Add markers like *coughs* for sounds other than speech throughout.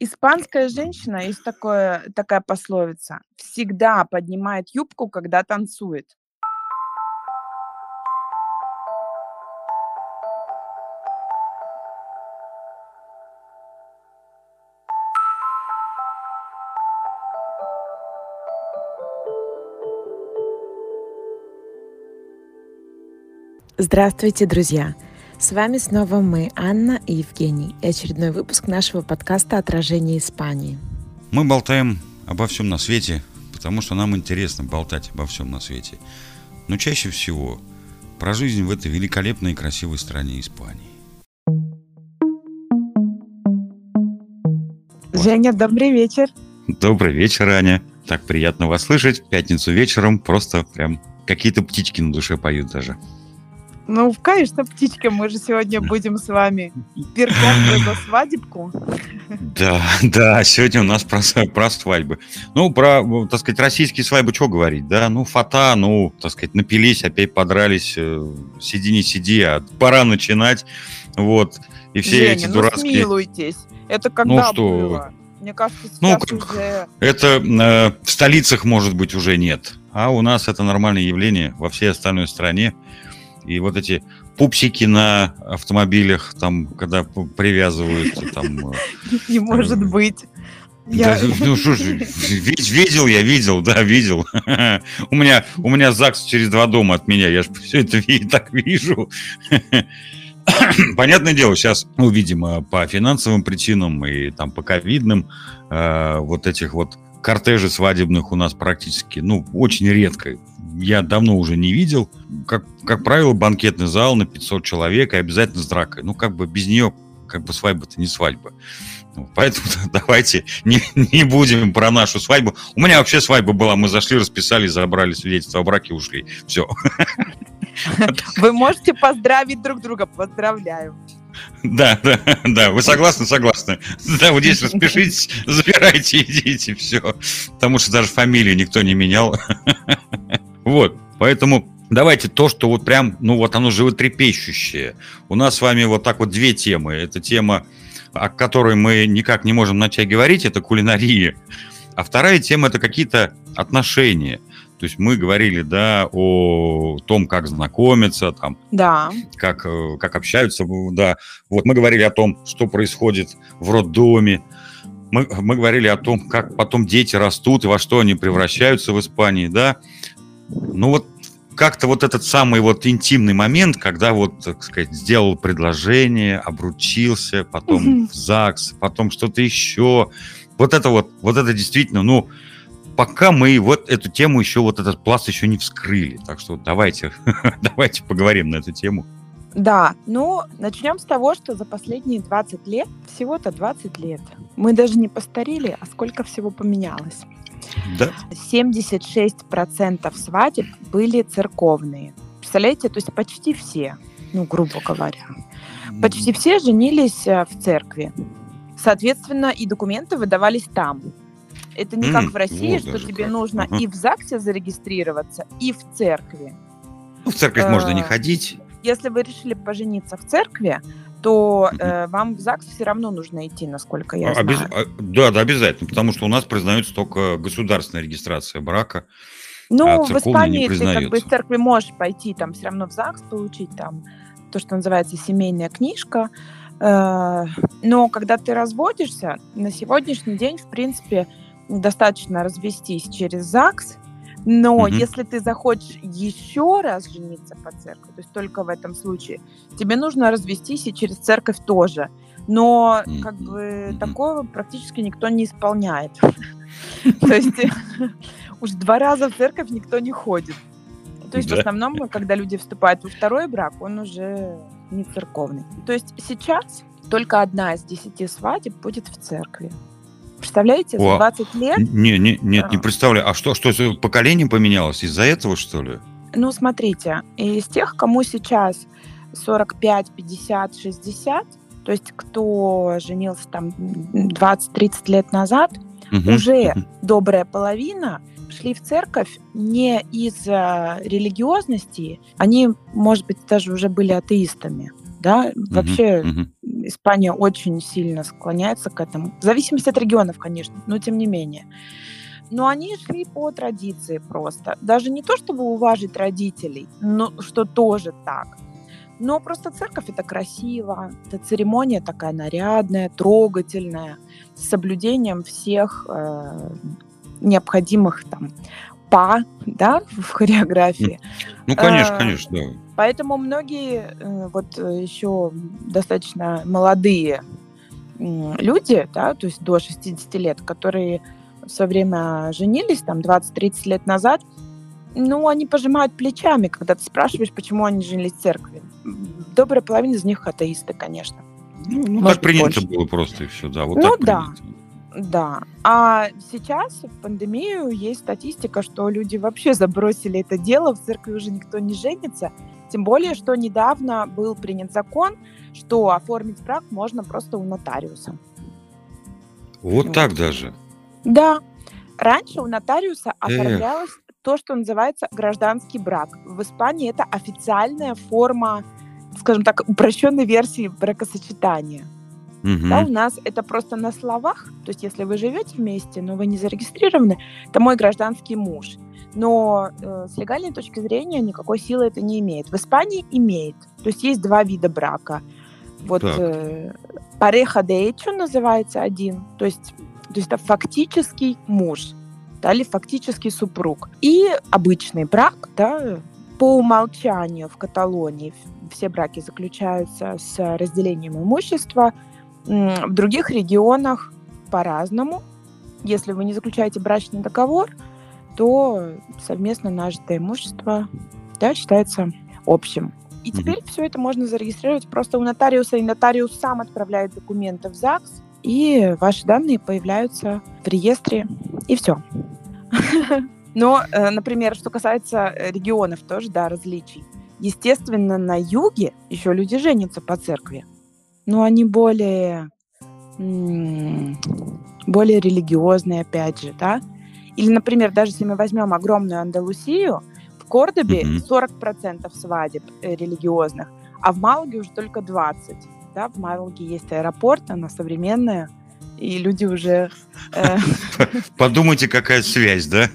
Испанская женщина, есть такое, такая пословица, всегда поднимает юбку, когда танцует. Здравствуйте, друзья! С вами снова мы, Анна и Евгений, и очередной выпуск нашего подкаста «Отражение Испании». Мы болтаем обо всем на свете, потому что нам интересно болтать обо всем на свете. Но чаще всего про жизнь в этой великолепной и красивой стране Испании. Женя, добрый вечер. Добрый вечер, Аня. Так приятно вас слышать. В пятницу вечером просто прям какие-то птички на душе поют даже. Ну, конечно, птичка, мы же сегодня будем с вами перком за свадебку. Да, *laughs* да, сегодня у нас про, про свадьбы. Ну, про, так сказать, российские свадьбы что говорить, да? Ну, фата, ну, так сказать, напились, опять подрались, э, сиди не сиди, а пора начинать, вот. И все Женя, эти ну, дурацкие... смилуйтесь. Это когда Ну, что было? Мне кажется, Ну, сейчас как- уже... Это э, в столицах, может быть, уже нет. А у нас это нормальное явление во всей остальной стране. И вот эти пупсики на автомобилях, там, когда привязывают, там... э, *laughs* Не может быть. Я- да, ну что ж, ви- видел я, видел, да, видел. *laughs* У меня, у меня ЗАГС через два дома от меня, я же все это так вижу. *laughs* Понятное дело, сейчас, ну, видимо, по финансовым причинам и там по ковидным, э, вот этих вот кортежей свадебных у нас практически, ну, очень редко. Я давно уже не видел. Как, как правило, банкетный зал на 500 человек и обязательно с дракой. Ну, как бы без нее, как бы свадьба-то не свадьба. Поэтому *laughs* давайте не, не будем про нашу свадьбу. У меня вообще свадьба была. Мы зашли, расписались, забрали свидетельство о браке, ушли. Все. *laughs* Вы можете поздравить друг друга. Поздравляю. Да, да, да. Вы согласны? Согласны. Да, вот здесь распишитесь, забирайте, идите, все. Потому что даже фамилию никто не менял. Вот. Поэтому давайте то, что вот прям, ну вот оно животрепещущее. У нас с вами вот так вот две темы. Это тема, о которой мы никак не можем начать говорить, это кулинария. А вторая тема это какие-то отношения. То есть мы говорили, да, о том, как знакомиться, там, Да. как, э, как общаются, да. Вот мы говорили о том, что происходит в роддоме. Мы, мы говорили о том, как потом дети растут и во что они превращаются в Испании, да. Ну вот как-то вот этот самый вот интимный момент, когда вот, так сказать, сделал предложение, обручился, потом Мгм. в ЗАГС, потом что-то еще. Вот это вот, вот это действительно, ну, пока мы вот эту тему еще, вот этот пласт еще не вскрыли. Так что давайте, *laughs* давайте поговорим на эту тему. Да, ну, начнем с того, что за последние 20 лет, всего-то 20 лет, мы даже не постарели, а сколько всего поменялось. Да? 76% свадеб были церковные. Представляете, то есть почти все, ну, грубо говоря. Почти все женились э, в церкви. Соответственно, и документы выдавались там. Это не как в России, вот что тебе как. нужно Ага. и в ЗАГСе зарегистрироваться, и в церкви. Ну, в церковь можно не э, ходить. Если вы решили пожениться в церкви, то э, вам в ЗАГС все равно нужно идти, насколько я А, обяз- знаю. а, Да, да, обязательно, потому что у нас признается только государственная регистрация брака. Ну, а в Испании ты как бы из церкви можешь пойти, там все равно в ЗАГС получить там то, что называется семейная книжка. Э, Но когда ты разводишься, на сегодняшний день, в принципе, достаточно развестись через ЗАГС. Но Мгм. если ты захочешь еще раз жениться по церкви, то есть только в этом случае, тебе нужно развестись и через церковь тоже. Но как бы такого практически никто не исполняет. *laughs* То есть *laughs* уж два раза в церковь никто не ходит. То есть в основном, когда люди вступают во второй брак, он уже не церковный. То есть сейчас только одна из десяти свадеб будет в церкви. Представляете, за О, 20 лет Не, не, нет, не Да. представляю. А что, что поколение поменялось? Из-за этого, что ли? Ну, смотрите, из тех, кому сейчас 45, 50, 60, то есть кто женился там 20-30 лет назад, Мгм, уже мгм. добрая половина шли в церковь не из-за религиозности, они, может быть, даже уже были атеистами. Да? Вообще Мгм. Испания очень сильно склоняется к этому. В зависимости от регионов, конечно, но тем не менее. Но они шли по традиции просто. Даже не то, чтобы уважить родителей, но что тоже так. Но просто церковь это красиво, это церемония такая нарядная, трогательная, с соблюдением всех э, необходимых там па, да, в хореографии. Ну, конечно, э, конечно, да. Поэтому многие э, вот э, еще достаточно молодые люди, да, то есть до 60 лет, которые в свое время женились, там, 20-30 лет назад, ну, они пожимают плечами, когда ты спрашиваешь, почему они женились в церкви. Добрая половина из них атеисты, конечно. Ну, ну так принято больше. было просто и все, да. Вот ну, так да. Да. А сейчас в пандемию есть статистика, что люди вообще забросили это дело, в церкви уже никто не женится. Тем более, что недавно был принят закон, что оформить брак можно просто у нотариуса. Вот, вот. так даже? Да. Раньше у нотариуса оформлялось Эх. то, что называется гражданский брак. В Испании это официальная форма, скажем так, упрощенной версии бракосочетания. Угу. Да, у нас это просто на словах. То есть, если вы живете вместе, но вы не зарегистрированы, это мой гражданский муж. Но э, с легальной точки зрения никакой силы это не имеет. В Испании имеет. То есть есть два вида брака. Вот э, пареха де hecho называется один. То есть, то есть это фактический муж да, или фактический супруг. И обычный брак, да, по умолчанию в Каталонии все браки заключаются с разделением имущества – в других регионах по-разному. Если вы не заключаете брачный договор, то совместно нажитое имущество да, считается общим. И теперь все это можно зарегистрировать просто у нотариуса, и нотариус сам отправляет документы в ЗАГС, и ваши данные появляются в реестре, и все. *laughs* Но, э, например, что касается регионов, тоже, да, различий. Естественно, на юге еще люди женятся по церкви но они более, более религиозные, опять же, да. Или, например, даже если мы возьмем огромную Андалусию, в Кордобе mm-hmm. 40% свадеб э, религиозных, а в Малаге уже только 20. Да, в Малаге есть аэропорт, она современная, и люди уже... Э, *laughs* Подумайте, какая связь, да?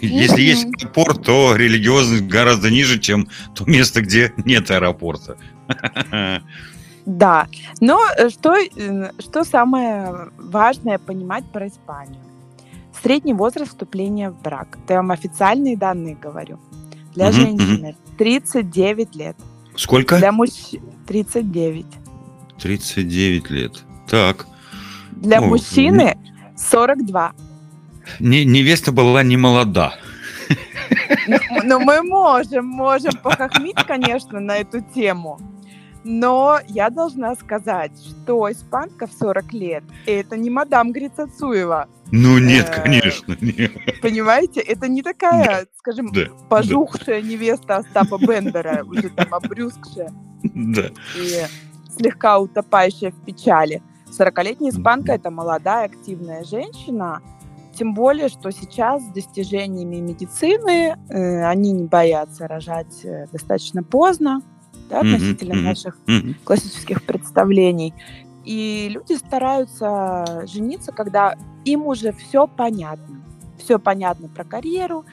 Если есть аэропорт, то религиозность гораздо ниже, чем то место, где нет аэропорта. *laughs* Да, но э, что, что самое важное понимать про Испанию? Средний возраст вступления в брак. Я вам официальные данные говорю. Для угу, женщины угу. 39 лет. Сколько? Для мужчин 39. 39 лет. Так. Для О, мужчины 42. Не, невеста была не молода. Ну, ну, мы можем, можем похохмить, конечно, на эту тему. Но я должна сказать, что испанка в 40 лет – это не мадам Грицацуева. Ну нет, э, конечно, нет. Понимаете, это не такая, скажем, пожухшая невеста Остапа Бендера, уже там обрюзгшая. Да. И слегка утопающая в печали. 40-летняя испанка – это молодая, активная женщина, тем более, что сейчас с достижениями медицины э, они не боятся рожать э, достаточно поздно да, относительно mm-hmm. наших mm-hmm. классических представлений. И люди стараются жениться, когда им уже все понятно. Все понятно про карьеру,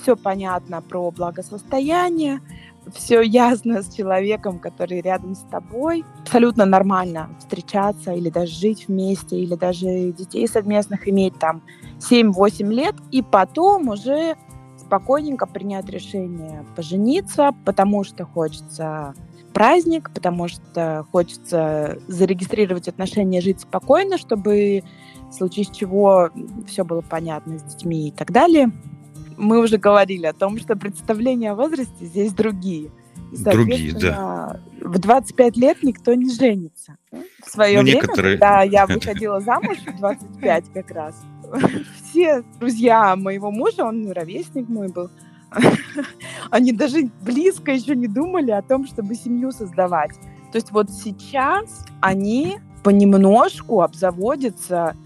все понятно про благосостояние, все ясно с человеком, который рядом с тобой. Абсолютно нормально встречаться или даже жить вместе, или даже детей совместных иметь там 7-8 лет, и потом уже спокойненько принять решение пожениться, потому что хочется праздник, потому что хочется зарегистрировать отношения, жить спокойно, чтобы в случае чего все было понятно с детьми и так далее. Мы уже говорили о том, что представления о возрасте здесь другие. И, другие, да. В 25 лет никто не женится. В свое ну, время, некоторые... когда я *laughs* выходила замуж в 25 как раз, *laughs* все друзья моего мужа, он ровесник мой был, *laughs* они даже близко еще не думали о том, чтобы семью создавать. То есть вот сейчас они понемножку обзаводятся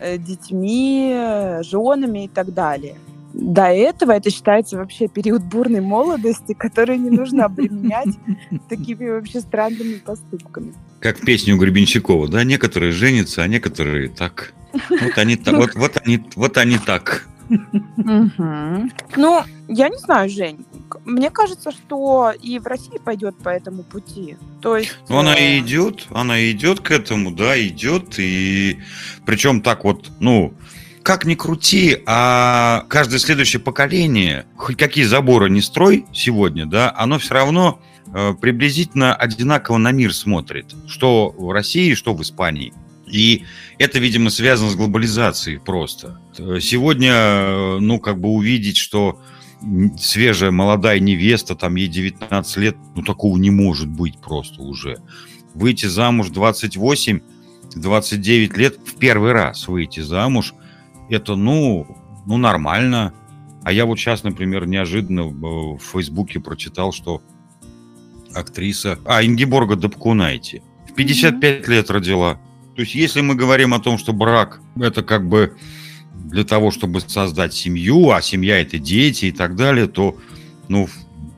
э, детьми, женами и так далее. До этого это считается вообще период бурной молодости, который не нужно обременять *laughs* такими вообще странными поступками. Как песню Гребенщикова, да, некоторые женятся, а некоторые так. Вот они, вот, вот они, вот они так. Ну, я не знаю, Жень. Мне кажется, что и в России пойдет по этому пути. То есть... Ну, она и э, идет, она идет к этому, да, идет. И причем так вот, ну, как ни крути, а каждое следующее поколение, хоть какие заборы не строй сегодня, да, оно все равно э, приблизительно одинаково на мир смотрит. Что в России, что в Испании. И это, видимо, связано с глобализацией просто. Сегодня, э, ну, как бы увидеть, что свежая молодая невеста, там ей 19 лет, ну, такого не может быть просто уже. Выйти замуж 28, 29 лет, в первый раз выйти замуж, это, ну, ну, нормально. А я вот сейчас, например, неожиданно в Фейсбуке прочитал, что актриса... А, Ингеборга Дапкунайте в 55 mm-hmm. лет родила. То есть, если мы говорим о том, что брак – это как бы для того, чтобы создать семью, а семья – это дети и так далее, то ну,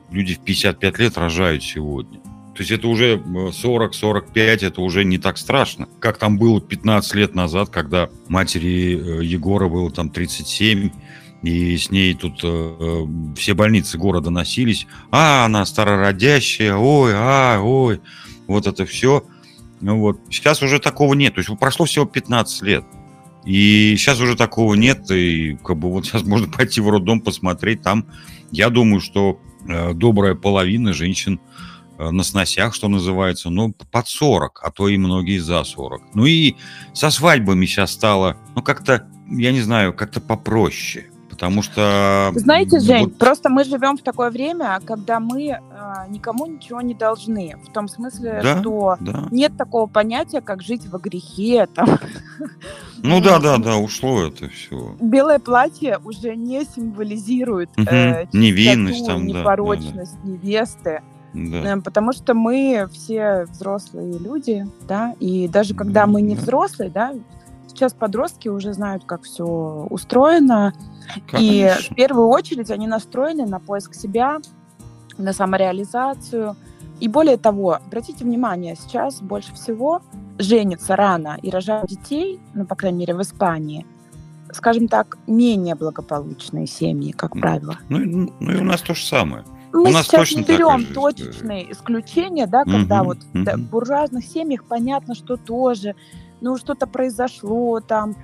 люди в 55 лет рожают сегодня. То есть это уже 40-45, это уже не так страшно, как там было 15 лет назад, когда матери э, Егора было там 37, и с ней тут э, э, все больницы города носились. А, она старородящая, ой, а, ой, вот это все. Ну вот. Сейчас уже такого нет. То есть прошло всего 15 лет. И сейчас уже такого нет. И как бы вот сейчас можно *laughs* пойти в роддом посмотреть. Там, я думаю, что э, добрая половина женщин э, на сносях, что называется, ну, под 40, а то и многие за 40. Ну и со свадьбами сейчас стало, ну, как-то, я не знаю, как-то попроще. Потому что... Знаете, Жень, вот... просто мы живем в такое время, когда мы э, никому ничего не должны. В том смысле, да, что да. нет такого понятия, как жить во грехе. Там. *laughs* Ну да, да, да, ушло это все. Белое платье уже не символизирует угу. э, чистоту, невинность, там, непорочность да, да. невесты. Да. Э, потому что мы все взрослые люди, да, и даже когда мы не взрослые, да, сейчас подростки уже знают, как все устроено, Конечно. И в первую очередь они настроены на поиск себя, на самореализацию. И более того, обратите внимание, сейчас больше всего женятся рано и рожают детей, ну, по крайней мере, в Испании, скажем так, менее благополучные семьи, как правило. Ну, ну и у нас то же самое. Мы у нас сейчас точно не берем точечные исключения, да, когда угу, вот угу. В буржуазных семьях понятно, что тоже, ну, что-то произошло там,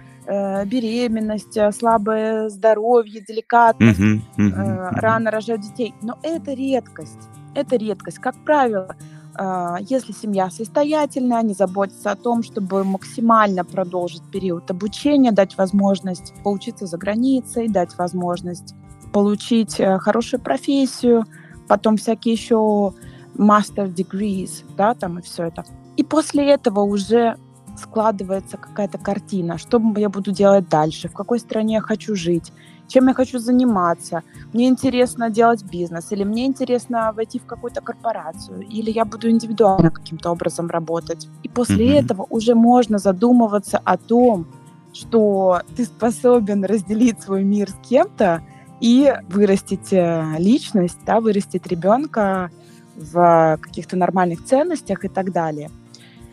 беременность, э, слабое здоровье, деликатность, uh-huh, э, рано рожать детей. Но это редкость. Это редкость. Как правило, э, если семья состоятельная, они заботятся о том, чтобы максимально продолжить период обучения, дать возможность поучиться за границей, дать возможность получить э, хорошую профессию, потом всякие еще master degrees, да, там и все это. И после этого уже складывается какая-то картина, что я буду делать дальше, в какой стране я хочу жить, чем я хочу заниматься. Мне интересно делать бизнес, или мне интересно войти в какую-то корпорацию, или я буду индивидуально каким-то образом работать. И после mm-hmm. этого уже можно задумываться о том, что ты способен разделить свой мир с кем-то и вырастить э, личность, да, вырастить ребенка в каких-то нормальных ценностях и так далее.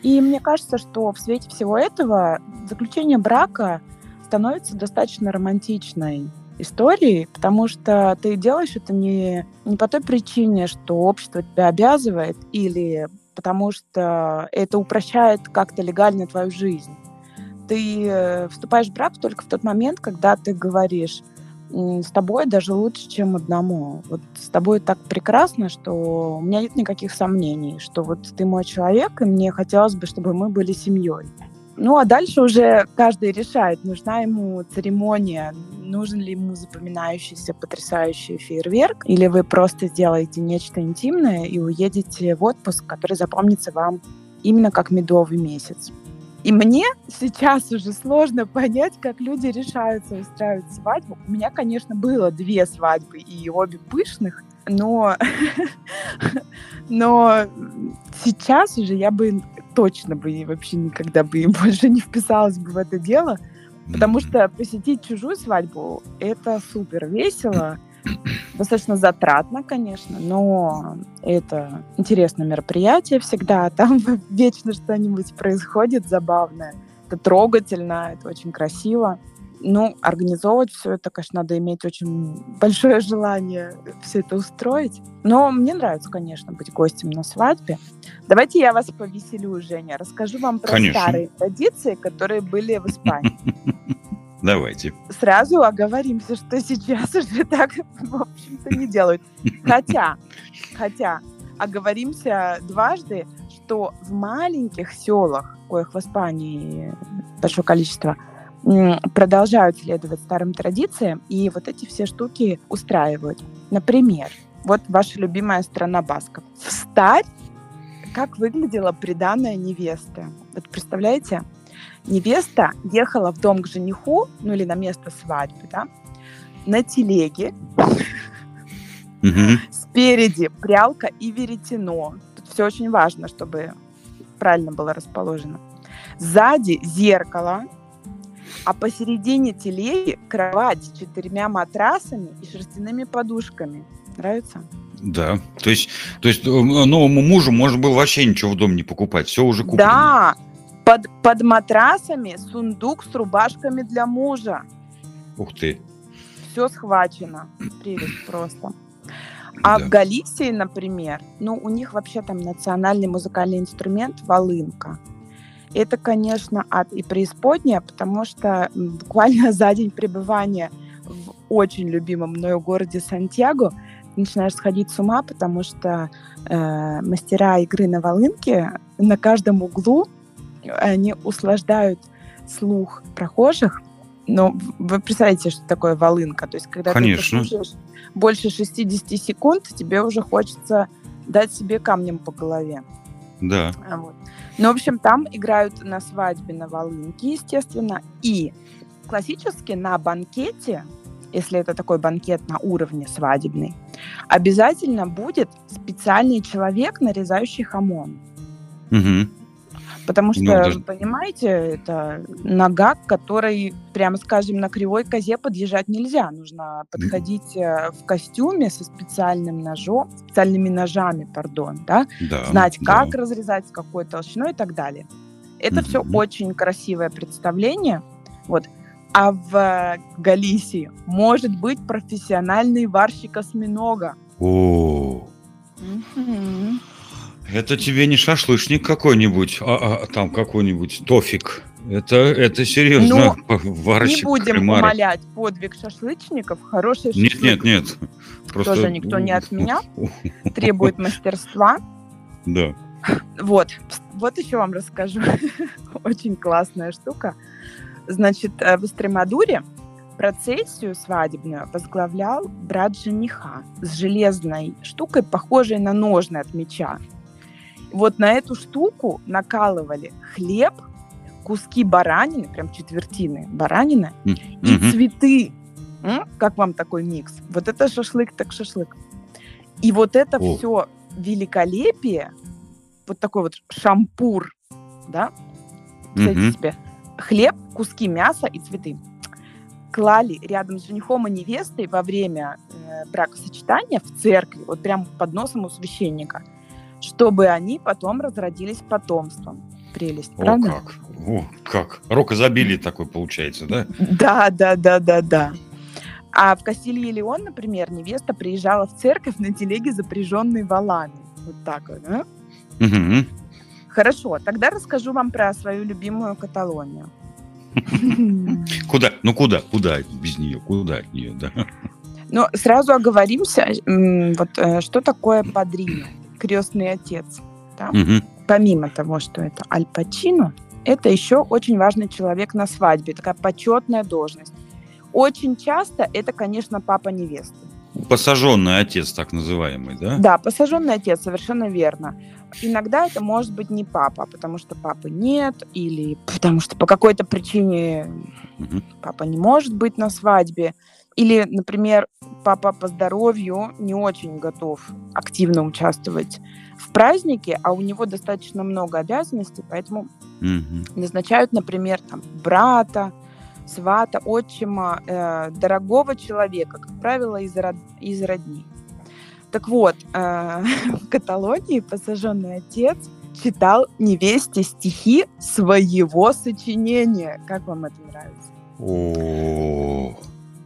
И мне кажется, что в свете всего этого заключение брака становится достаточно романтичной историей, потому что ты делаешь это не, не по той причине, что общество тебя обязывает, или потому что это упрощает как-то легально твою жизнь. Ты э, вступаешь в брак только в тот момент, когда ты говоришь, с тобой даже лучше, чем одному. Вот с тобой так прекрасно, что у меня нет никаких сомнений, что вот ты мой человек, и мне хотелось бы, чтобы мы были семьей. Ну, а дальше уже каждый решает, нужна ему церемония, нужен ли ему запоминающийся потрясающий фейерверк, или вы просто сделаете нечто интимное и уедете в отпуск, который запомнится вам именно как медовый месяц. И мне сейчас уже сложно понять, как люди решаются устраивать свадьбу. У меня, конечно, было две свадьбы, и обе пышных, но, но сейчас уже я бы точно бы вообще никогда бы больше не вписалась бы в это дело, потому что посетить чужую свадьбу — это супер весело, Достаточно затратно, конечно, но это интересное мероприятие всегда. *laughs* Там вечно что-нибудь происходит забавное. Это трогательно, это очень красиво. Ну, организовывать все это, конечно, надо иметь очень большое желание все это устроить. Но мне нравится, конечно, быть гостем на свадьбе. Давайте я вас повеселю, Женя. Расскажу вам про конечно. старые традиции, которые были в Испании. *laughs* Давайте. Сразу оговоримся, что сейчас уже так, в общем-то, не делают. Хотя, хотя, оговоримся дважды, что в маленьких селах, коих в Испании большое количество, продолжают следовать старым традициям, и вот эти все штуки устраивают. Например, вот ваша любимая страна Басков. В старь как выглядела приданная невесты. Вот представляете, невеста ехала в дом к жениху, ну или на место свадьбы, да, на телеге. Спереди прялка и веретено. Тут все очень важно, чтобы правильно было расположено. Сзади зеркало, а посередине телеги кровать с четырьмя матрасами и шерстяными подушками. Нравится? Да, то есть, то есть э, новому мужу можно было вообще ничего в дом не покупать, все уже куплено. Да, под, под матрасами сундук с рубашками для мужа. Ух ты. Все схвачено. Прелесть просто. А да. в Галисии, например, ну, у них вообще там национальный музыкальный инструмент волынка. Это, конечно, ад и преисподняя, потому что буквально *laughs* за день пребывания в очень любимом мною городе Сантьяго начинаешь сходить с ума, потому что э, мастера игры на волынке на каждом углу они услаждают слух прохожих. Но вы представляете, что такое волынка? То есть, когда Конечно. ты слушаешь больше 60 секунд, тебе уже хочется дать себе камнем по голове. Да. А вот. Ну, в общем, там играют на свадьбе на волынке, естественно, и классически на банкете, если это такой банкет на уровне свадебный, обязательно будет специальный человек, нарезающий хамон. Угу. Потому что, ну, даже... понимаете, это нога, к которой, прямо скажем, на кривой козе подъезжать нельзя. Нужно подходить mm. в костюме со специальным ножом, специальными ножами, пардон, да? да знать, как да. разрезать, с какой толщиной и так далее. Это mm-hmm. все очень красивое представление. Вот. А в Галисии может быть профессиональный варщик осьминога. О. Mm-hmm. Это тебе не шашлычник какой-нибудь, а, а там какой-нибудь тофик. Это, это серьезно. Ну, *laughs* не будем кальмара. умолять подвиг шашлычников. Хороший шашлык. Нет, нет, нет. Просто... Тоже никто не отменял. *laughs* *laughs* Требует мастерства. Да. Вот. Вот еще вам расскажу. Очень классная штука. Значит, э, в Эстремадуре процессию свадебную возглавлял брат жениха с железной штукой, похожей на ножны от меча. Вот на эту штуку накалывали хлеб, куски баранины, прям четвертины баранины mm-hmm. и цветы. М? Как вам такой микс? Вот это шашлык, так шашлык. И вот это oh. все великолепие, вот такой вот шампур, да, представьте mm-hmm. себе, хлеб, куски мяса и цветы клали рядом с женихом и невестой во время э, бракосочетания в церкви, вот прям под носом у священника – чтобы они потом разродились потомством. Прелесть, О, правда? как! О, как! Рок изобилия такой получается, да? Да, да, да, да, да. А в Кастилье Леон, например, невеста приезжала в церковь на телеге, запряженной валами. Вот так вот, да? Угу. Хорошо, тогда расскажу вам про свою любимую Каталонию. *laughs* Куда? Ну куда? Куда без нее? Куда от нее, да? Ну, сразу оговоримся, вот э, что такое падрина крестный отец. Да? Угу. Помимо того, что это Аль Пачино, это еще очень важный человек на свадьбе, такая почетная должность. Очень часто это, конечно, папа невесты. Посаженный отец, так называемый, да? Да, посаженный отец, совершенно верно. Иногда это может быть не папа, потому что папы нет, или потому что по какой-то причине угу. папа не может быть на свадьбе. Или, например, папа по здоровью не очень готов активно участвовать в празднике, а у него достаточно много обязанностей, поэтому угу. назначают, например, там, брата, свата, отчима, э, дорогого человека, как правило, из, род... из родни. Так вот, э, *laughs* в Каталонии посаженный отец читал невесте стихи своего сочинения. Как вам это нравится? О,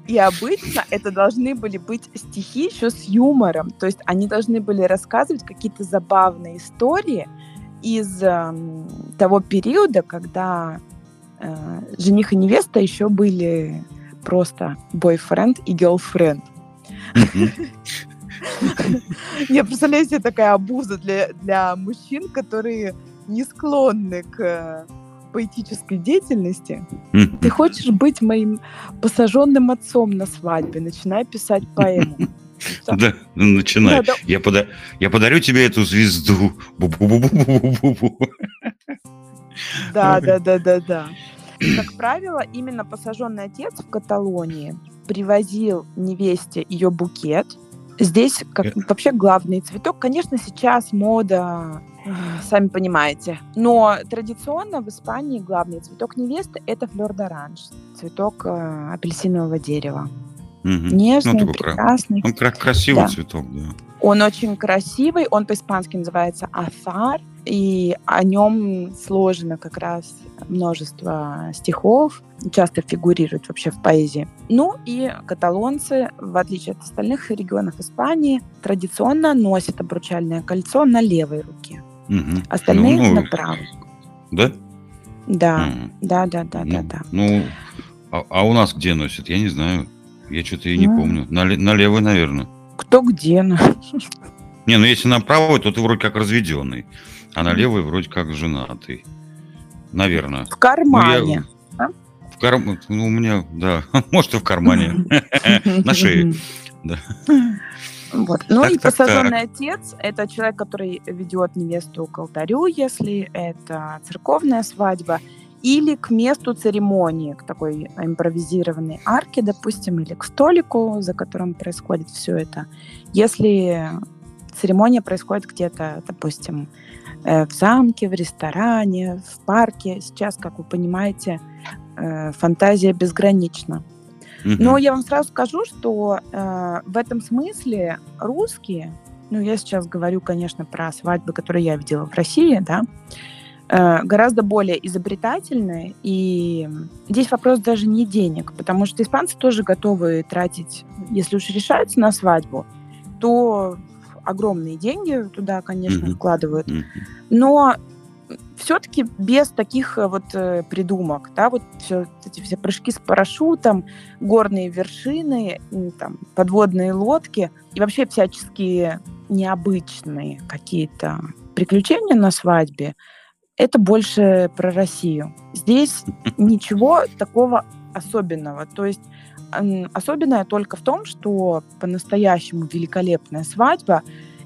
И обычно это должны были быть стихи еще с юмором. То есть они должны были рассказывать какие-то забавные истории из эм, того периода, когда э, жених и невеста еще были просто бойфренд и girlfriend. Я представляю себе такая обуза для, для мужчин, которые не склонны к э, поэтической деятельности. Ты хочешь быть моим посаженным отцом на свадьбе? Начинай писать поэму. *laughs* Да, ну, начинай. Да, да. Я, пода- я подарю тебе эту звезду. Бу-бу-бу-бу-бу-бу-бу. Да, да, да, да, да. Как правило, именно посаженный отец в Каталонии привозил невесте ее букет. Здесь как, вообще главный цветок. Конечно, сейчас мода, сами понимаете. Но традиционно в Испании главный цветок невесты – это флёр-д'оранж, цветок э, апельсинового дерева. Мгм. Нежный, Ну, прекрасный. Он кра- красивый Да. цветок, да. Он очень красивый, он по-испански называется афар, и о нем сложено как раз множество стихов, часто фигурирует вообще в поэзии. Ну и каталонцы, в отличие от остальных регионов Испании, традиционно носят обручальное кольцо на левой руке, Мгм. остальные Ну, ну, на правой. Да? Да, Мгм. да, да, да, да, Ну, да. Ну, а, а у нас где носят? Я не знаю. Я что-то и не Ну. помню. На, ле- на левой, наверное. Кто где? ну. *laughs* Не, ну если на правой, то ты вроде как разведенный. А на Мгм. левой вроде как женатый. Наверное. В кармане. В карм... Ну, у меня, да. *laughs* Может, и в кармане. *laughs* На шее. Да. Вот. Ну Так, и так, посаженный отец – это человек, который ведет невесту к алтарю, если это церковная свадьба, или к месту церемонии, к такой импровизированной арке, допустим, или к столику, за которым происходит все это. Если церемония происходит где-то, допустим, э, в замке, в ресторане, в парке, сейчас, как вы понимаете, э, фантазия безгранична. Но я вам сразу скажу, что э, в этом смысле русские, ну я сейчас говорю, конечно, про свадьбы, которые я видела в России, да, э, гораздо более изобретательные. И здесь вопрос даже не денег, потому что испанцы тоже готовы тратить, если уж решаются на свадьбу, то огромные деньги туда, конечно, вкладывают. Но все-таки без таких э, вот э, придумок, да, вот все эти все прыжки с парашютом, горные вершины, там, подводные лодки и вообще всяческие необычные какие-то приключения на свадьбе, это больше про Россию. Здесь *laughs* ничего такого особенного. То есть особенное только в том, что по-настоящему великолепная свадьба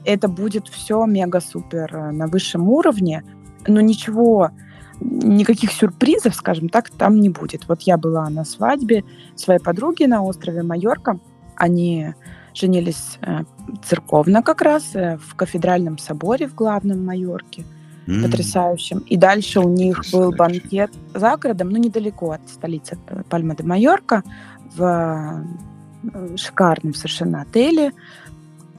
это будет все мега-супер э, на высшем уровне, но ничего, никаких сюрпризов, скажем так, там не будет. Вот я была на свадьбе своей подруги на острове Майорка. Они женились э, церковно как раз э, в кафедральном соборе в главном Майорке, М. потрясающем. И дальше у них был банкет за городом, ну недалеко от столицы э, Пальма де Майорка, в шикарном совершенно отеле.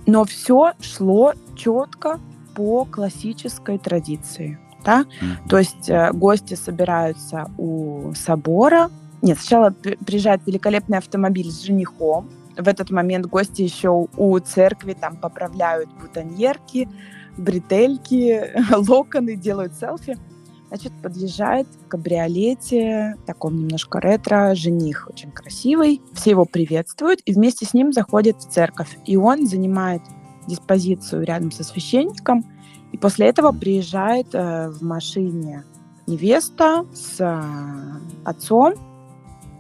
Но все шло четко по классической традиции. Да? Мгм. То есть э, гости собираются у собора. Нет, сначала при- приезжает великолепный автомобиль с женихом. В этот момент гости еще у церкви там поправляют бутоньерки, бретельки, *laughs* локоны, делают селфи. Значит, подъезжает в кабриолете, таком немножко ретро, жених очень красивый. Все его приветствуют, и вместе с ним заходит в церковь. И он занимает диспозицию рядом со священником. И после этого приезжает э, в машине невеста с э, отцом.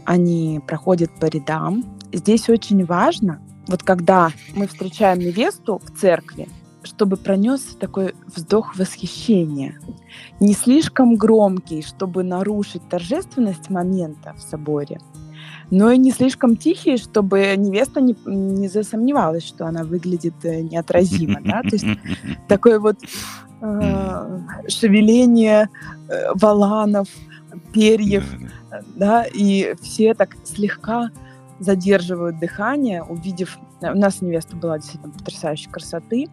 Они проходят по рядам. Здесь очень важно, вот когда мы встречаем невесту в церкви, чтобы пронесся такой вздох восхищения. Не слишком громкий, чтобы нарушить торжественность момента в соборе, но и не слишком тихий, чтобы невеста не, не засомневалась, что она выглядит э, неотразимо. Да? То есть *laughs* такое вот э, шевеление э, валанов, перьев, Да, и все так слегка задерживают дыхание, увидев... У нас невеста была действительно потрясающей красоты,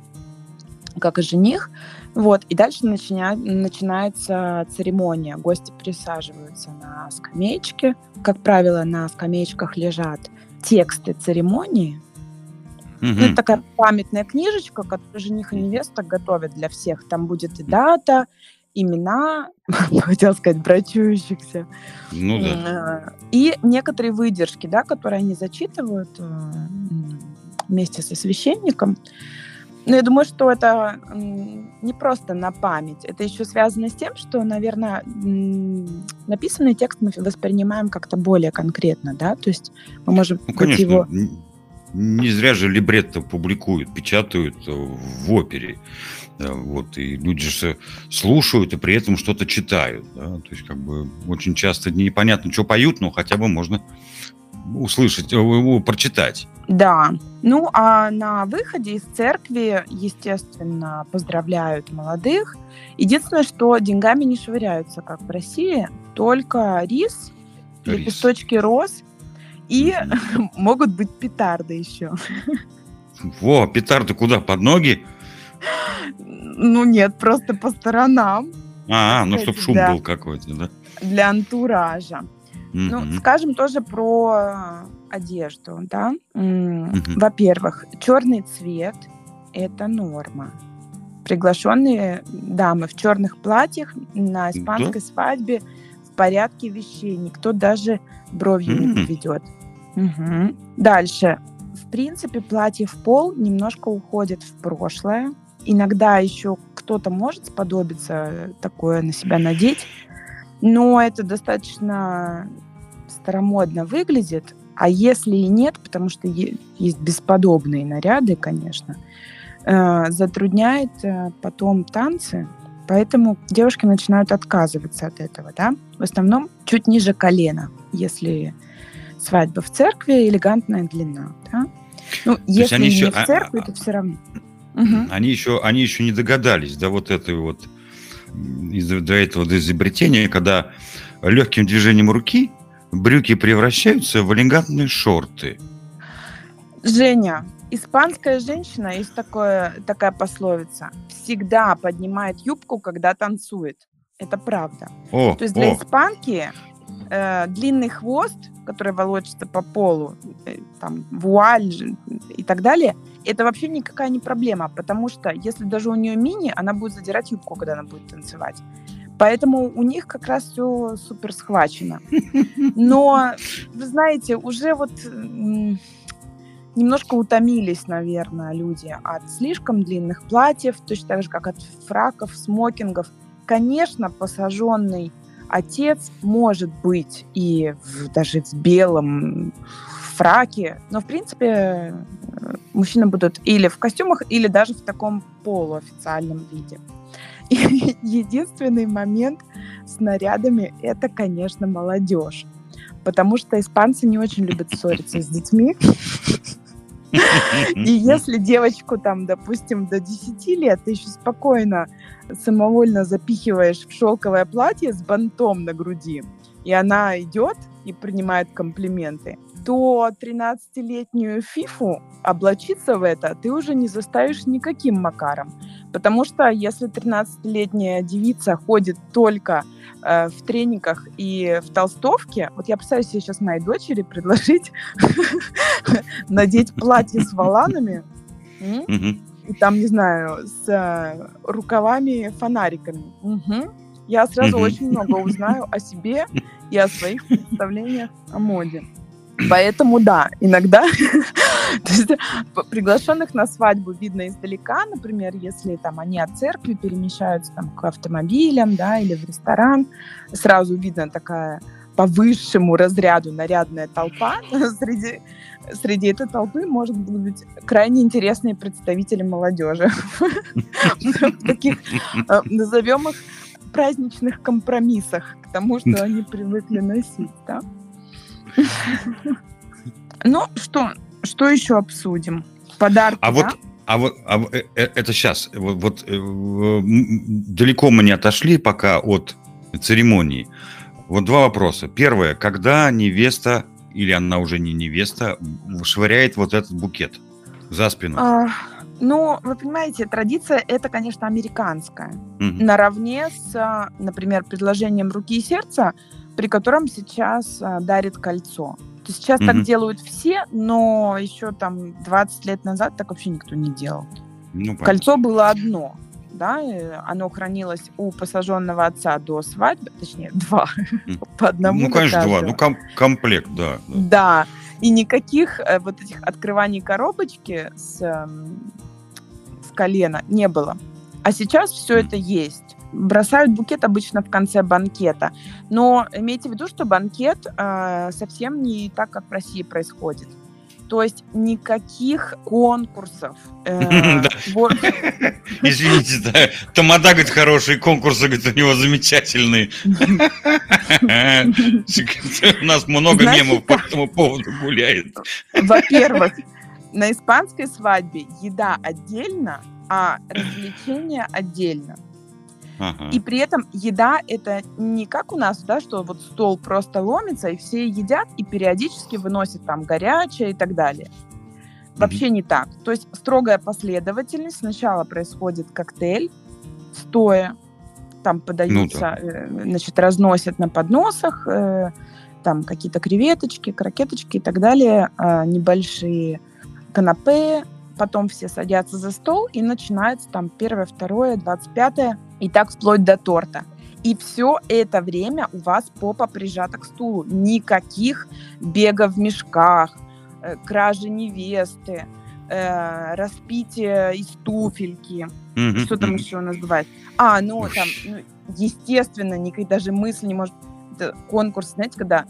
как и жених. Вот, и дальше начиня... начинается церемония. Гости присаживаются на скамеечке. Как правило, на скамеечках лежат тексты церемонии. Mm-hmm. Ну, это такая памятная книжечка, которую жених и невеста готовят для всех. Там будет и дата, имена, *laughs* хотел сказать, брачующихся. Ну да. И некоторые выдержки, да, которые они зачитывают э, вместе со священником. Но я думаю, что это не просто на память. Это еще связано с тем, что, наверное, написанный текст мы воспринимаем как-то более конкретно, да? То есть мы можем ну, конечно. его... Не зря же либретто публикуют, печатают э, в опере. Вот, и люди же слушают и при этом что-то читают. Да? То есть, как бы, очень часто непонятно, что поют, но хотя бы можно услышать, э, прочитать. Да. Ну, а на выходе из церкви, естественно, поздравляют молодых. Единственное, что деньгами не швыряются, как в России, только рис, рис. лепесточки роз и mm-hmm. *laughs* могут быть петарды еще. Во, петарды куда? Под ноги? Ну нет, просто по сторонам. А, ну чтобы шум был какой-то, да? Для антуража. Mm-hmm. Ну, скажем тоже про одежду, да. Mm-hmm. Во-первых, черный цвет – это норма. Приглашенные дамы в черных платьях на испанской да? свадьбе в порядке вещей. Никто даже бровью mm-hmm. не поведет. Угу. Дальше. В принципе, платье в пол немножко уходит в прошлое. Иногда еще кто-то может сподобиться такое на себя надеть, но это достаточно старомодно выглядит. А если и нет, потому что есть бесподобные наряды, конечно, э, затрудняет э, потом танцы, поэтому девушки начинают отказываться от этого, да, в основном чуть ниже колена, если свадьба в церкви, элегантная длина, да. Ну, если не еще... в а, церкви, а, то все равно. Угу. Они, еще, они еще не догадались до вот этой вот, до этого до изобретения, когда легким движением руки брюки превращаются в элегантные шорты. Женя, испанская женщина, есть такое, такая пословица, всегда поднимает юбку, когда танцует. Это правда. О, То есть для о. испанки э, длинный хвост, который волочится по полу, э, там вуаль и так далее, это вообще никакая не проблема, потому что если даже у нее мини, она будет задирать юбку, когда она будет танцевать. Поэтому у них как раз все супер схвачено. Но, вы знаете, уже вот немножко утомились, наверное, люди от слишком длинных платьев, точно так же, как от фраков, смокингов. Конечно, посаженный отец может быть и в, даже в белом фраке, но, в принципе, мужчины будут или в костюмах, или даже в таком полуофициальном виде. И *laughs* единственный момент с нарядами – это, конечно, молодежь. Потому что испанцы не очень любят ссориться с детьми. *laughs* И если девочку там, допустим, до 10 лет, ты еще спокойно, самовольно запихиваешь в шелковое платье с бантом на груди, и она идет и принимает комплименты, то 13-летнюю фифу облачиться в это ты уже не заставишь никаким макаром. Потому что если 13-летняя девица ходит только э, в трениках и в толстовке, вот я представляю себе сейчас моей дочери предложить *laughs* надеть платье с воланами, и там, не знаю, с э, рукавами, фонариками. Я сразу очень много узнаю о себе и о своих представлениях о моде. Поэтому да, иногда *laughs* приглашенных на свадьбу видно издалека, например, если там они от церкви перемещаются там к автомобилям, да, или в ресторан, сразу видно такая по высшему разряду нарядная толпа. *laughs* Среди, среди этой толпы может быть крайне интересные представители молодежи. *laughs* Таких, э, назовем их, праздничных компромиссах к тому, что они привыкли носить, да? *laughs* Ну, что, что еще обсудим? Подарки, а да? вот, а вот а э, э, это сейчас, вот, вот далеко мы не отошли пока от церемонии. Вот два вопроса. Первое, когда невеста, или она уже не невеста, швыряет вот этот букет за спину? А, ну, вы понимаете, традиция это, конечно, американская. Мгм. Наравне с, а, например, предложением руки и сердца, при котором сейчас а, дарит кольцо. То есть сейчас так Мгм. делают все, но еще там 20 лет назад так вообще никто не делал. Ну, понятно. Кольцо было одно, да, оно хранилось у посаженного отца до свадьбы, точнее, *laughs* два, по одному. Ну, конечно, два. Ну, ком- комплект, да. да. Да, и никаких э, вот этих открываний коробочки с, эм, с колена не было. А сейчас все это есть. Бросают букет обычно в конце банкета. Но имейте в виду, что банкет э, совсем не так, как в России происходит. То есть никаких конкурсов. э, *laughs* *laughs* Извините, да. Тамада, говорит, хороший, конкурсы, говорит, у него замечательные. *laughs* У нас много мемов по этому поводу гуляет. Во-первых, на испанской свадьбе еда отдельно, а развлечения отдельно. Ага. И при этом еда это не как у нас, да, что вот стол просто ломится, и все едят, и периодически выносят там горячее и так далее. Вообще не так. То есть строгая последовательность. Сначала происходит коктейль, стоя, там подаются, э, значит, разносят на подносах, э, там какие-то креветочки, крокеточки и так далее, а, небольшие канапе, потом все садятся за стол, и начинается там первое, второе, двадцать пятое, и так вплоть до торта. И все это время у вас попа прижата к стулу. Никаких бегов в мешках, э, кражи невесты, э, распитие из туфельки. Что там еще у нас бывает? А, ну там, ну, естественно, никак даже мысль не может... Это конкурс, знаете, когда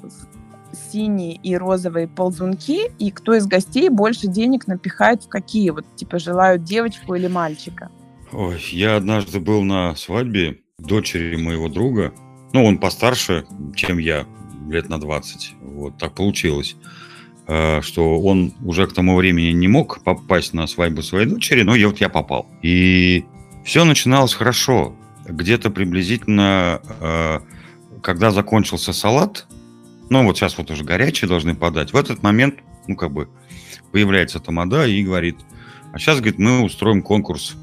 синие и розовые ползунки, и кто из гостей больше денег напихает в какие? Вот, типа, желают девочку или мальчика. Ой, я однажды был на свадьбе дочери моего друга. Ну, он постарше, чем я, лет на 20. Вот так получилось, э, что он уже к тому времени не мог попасть на свадьбу своей дочери, но я, вот я попал. И все начиналось хорошо. Где-то приблизительно, э, когда закончился салат, ну, вот сейчас вот уже горячие должны подать, в этот момент, ну, как бы, появляется тамада и говорит, а сейчас, говорит, мы устроим конкурс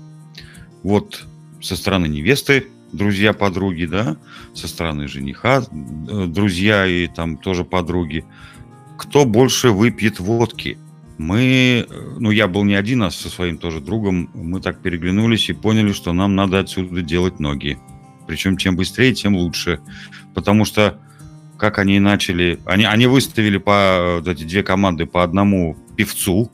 вот со стороны невесты друзья, подруги, да, со стороны жениха э, друзья и там тоже подруги. Кто больше выпьет водки? Мы, э, ну я был не один, а со своим тоже другом, мы так переглянулись и поняли, что нам надо отсюда делать ноги. Причем чем быстрее, тем лучше. Потому что как они начали, они, они выставили по вот эти две команды по одному певцу,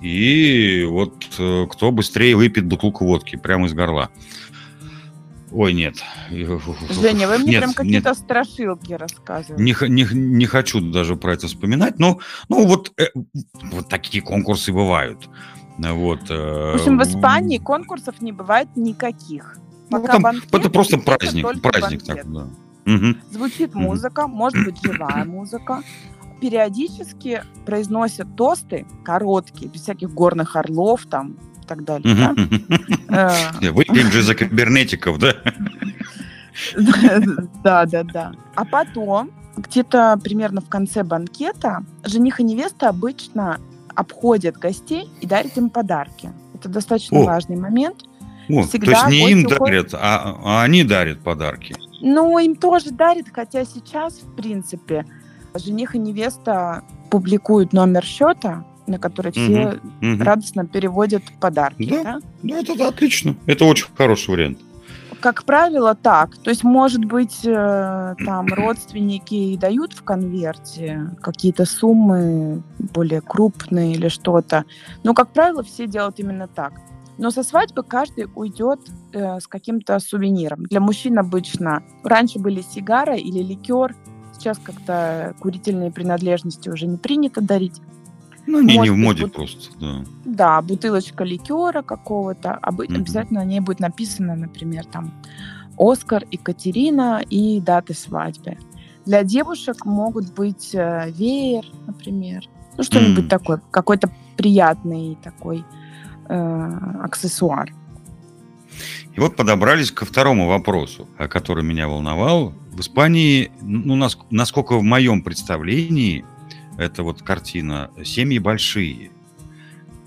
и вот э, кто быстрее выпьет бутылку водки прямо из горла. Ой, нет. Женя, вы мне Нет, прям нет. какие-то страшилки рассказываете. Не, не, не хочу даже про это вспоминать, но ну вот, э, вот такие конкурсы бывают. Вот, э, В общем, в Испании конкурсов не бывает никаких. ну, Пока там банкет, это просто праздник, праздник банкет. так, да. Звучит музыка, может быть живая музыка. Периодически произносят тосты короткие, без всяких горных орлов там и так далее. да. Мгм. Э, Выпьем же за кибернетиков, да? *laughs* Да, да, да. А потом, где-то примерно в конце банкета, жених и невеста обычно обходят гостей и дарят им подарки. Это достаточно важный момент. О, то есть не им дарят, а, а они дарят подарки. Ну, им тоже дарят, хотя сейчас, в принципе, жених и невеста публикуют номер счета, на который все Мгм. радостно переводят подарки. Да. да? Ну, это да, отлично. Это очень хороший вариант. Как правило, так. То есть, может быть, э, *clears throat* там родственники и дают в конверте какие-то суммы более крупные или что-то. Но, как правило, все делают именно так. Но со свадьбы каждый уйдет э, с каким-то сувениром. Для мужчин обычно раньше были сигара или ликер. Сейчас как-то курительные принадлежности уже не принято дарить. Ну, не, не в моде вот- просто, да. Да, бутылочка ликера какого-то. обы- Мгм. Обязательно на ней будет написано, например, там Оскар, Екатерина и даты свадьбы. Для девушек могут быть э, веер, например. Ну, что-нибудь М. такое. Какой-то приятный такой э, аксессуар. И вот подобрались ко второму вопросу, который меня волновал. В Испании, ну, насколько в моем представлении, это вот картина, семьи большие.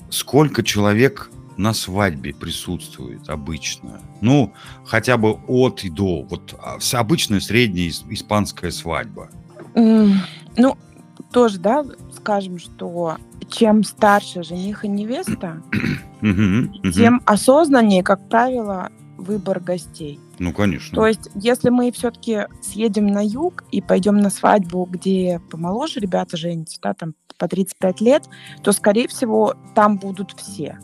Сколько человек на свадьбе присутствует обычно? Ну, хотя бы от и до. Вот а, обычная средняя испанская свадьба. Ну, тоже, да, скажем, что чем старше жених и невеста, *clears throat* тем осознаннее, как правило, выбор гостей. Ну, конечно. То есть, если мы все-таки съедем на юг и пойдем на свадьбу, где помоложе ребята женятся, да, там по 35 лет, то, скорее всего, там будут все.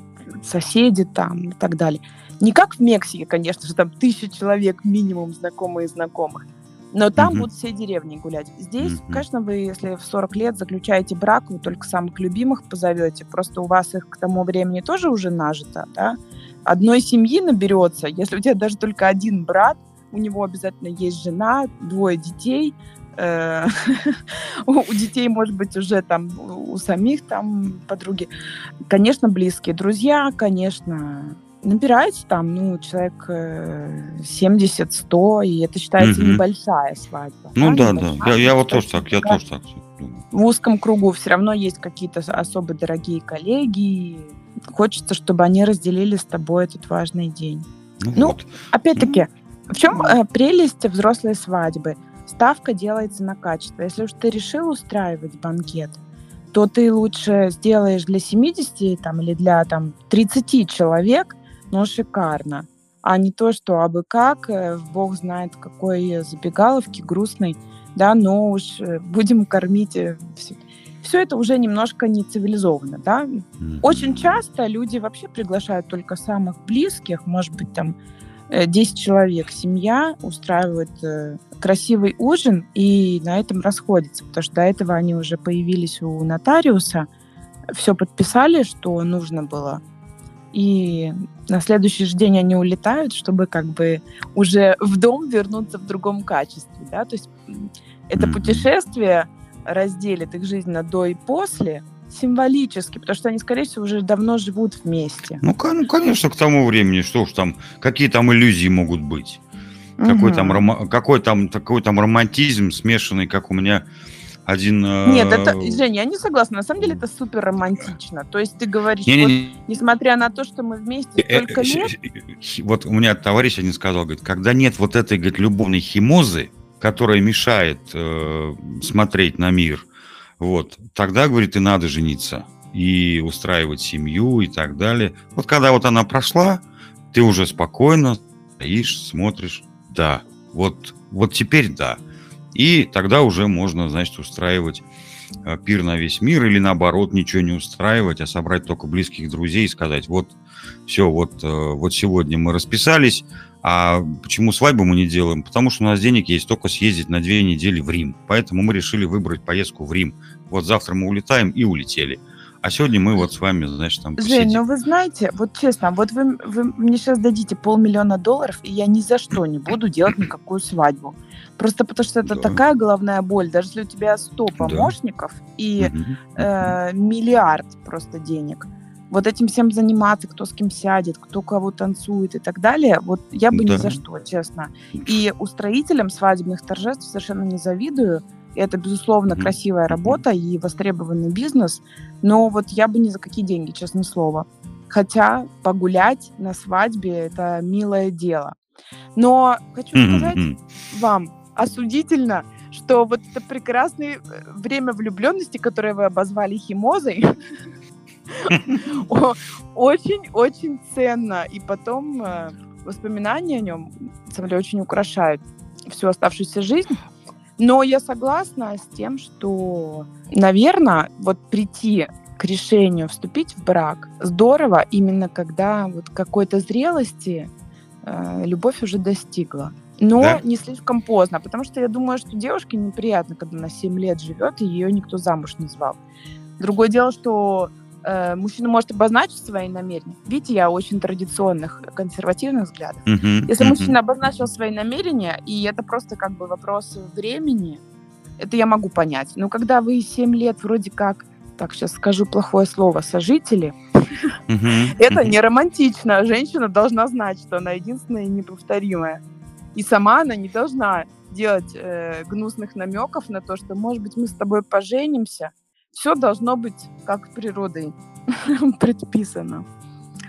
Соседи там и так далее. Не как в Мексике, конечно же, там тысяча человек минимум знакомые знакомых. Но там угу. будут все деревни гулять. Здесь, угу. конечно, вы, если в 40 лет заключаете брак, вы только самых любимых позовете. Просто у вас их к тому времени тоже уже нажито, да? Одной семьи наберется. Если у тебя даже только один брат, у него обязательно есть жена, двое детей. Э, *laughs* у детей, может быть, уже там у самих там подруги. Конечно, близкие друзья, конечно, набирается там, ну, человек 70-100, э, и это считается угу. небольшая свадьба. Ну да, да, да. Я, я вот тоже так, я тоже так В узком кругу все равно есть какие-то особо дорогие коллеги, хочется, чтобы они разделили с тобой этот важный день. Ну, ну вот. опять-таки, в чем э, прелесть взрослой свадьбы? Ставка делается на качество. Если уж ты решил устраивать банкет, то ты лучше сделаешь для 70 там, или для там, 30 человек, но шикарно. А не то, что абы как, э, бог знает какой забегаловки грустной, да, но уж э, будем кормить э, все. Все это уже немножко не цивилизованно, да. Mm-hmm. Очень часто люди вообще приглашают только самых близких, может быть, там 10 человек, семья устраивает красивый ужин и на этом расходится, потому что до этого они уже появились у нотариуса, все подписали, что нужно было, и на следующий же день они улетают, чтобы как бы уже в дом вернуться в другом качестве, да, то есть это путешествие разделит их жизнь на до и после, символически, потому что они, скорее всего, уже давно живут вместе. Ну, ну конечно, к тому времени, что уж там, какие там иллюзии могут быть. Какой, угу. там, какой, там, какой там романтизм смешанный, как у меня один... Э, Нет, это, Женя, я не согласна. На самом деле это супер романтично. То есть ты говоришь, не, вот, не, несмотря на то, что мы вместе э, столько э, лет... Вот у меня товарищ один сказал, говорит, когда нет вот этой, говорит, любовной химозы, которая мешает э, смотреть на мир, вот, тогда, говорит, и надо жениться и устраивать семью и так далее. Вот когда вот она прошла, ты уже спокойно стоишь, смотришь, да, вот, вот теперь да. И тогда уже можно, значит, устраивать э, пир на весь мир или наоборот ничего не устраивать, а собрать только близких друзей и сказать, вот все, вот, э, вот сегодня мы расписались, а почему свадьбу мы не делаем? Потому что у нас денег есть только съездить на две недели в Рим. Поэтому мы решили выбрать поездку в Рим. Вот завтра мы улетаем и улетели. А сегодня мы вот с вами, значит, там посидим. Жень, ну вы знаете, вот честно, вот вы, вы мне сейчас дадите полмиллиона долларов, и я ни за что не буду делать никакую свадьбу. Просто потому что это да. такая головная боль. Даже если у тебя 100 помощников да. и э, миллиард просто денег, вот этим всем заниматься, кто с кем сядет, кто кого танцует и так далее, вот я бы да. ни за что, честно. И устроителям свадебных торжеств совершенно не завидую. Это, безусловно, красивая работа и востребованный бизнес, но вот я бы ни за какие деньги, честное слово. Хотя погулять на свадьбе – это милое дело. Но хочу сказать вам, осудительно, что вот это прекрасное э, время влюбленности, которое вы обозвали химозой, *laughs* очень-очень ценно. И потом э, воспоминания о нем, на самом деле, очень украшают всю оставшуюся жизнь. Но я согласна с тем, что, наверное, вот прийти к решению вступить в брак здорово именно когда вот какой-то зрелости э, любовь уже достигла но да? не слишком поздно, потому что я думаю, что девушке неприятно, когда она 7 лет живет, и ее никто замуж не звал. Другое дело, что мужчина может обозначить свои намерения. Видите, я очень традиционных, консервативных взглядов. Uh-huh, Если uh-huh. мужчина обозначил свои намерения, и это просто как бы вопрос времени, это я могу понять. Но когда вы 7 лет вроде как, так сейчас скажу плохое слово, сожители, *laughs* Это не романтично. Женщина должна знать, что она единственная и неповторимая. И сама она не должна делать э, гнусных намеков на то, что, может быть, мы с тобой поженимся. Все должно быть как природой *laughs* предписано.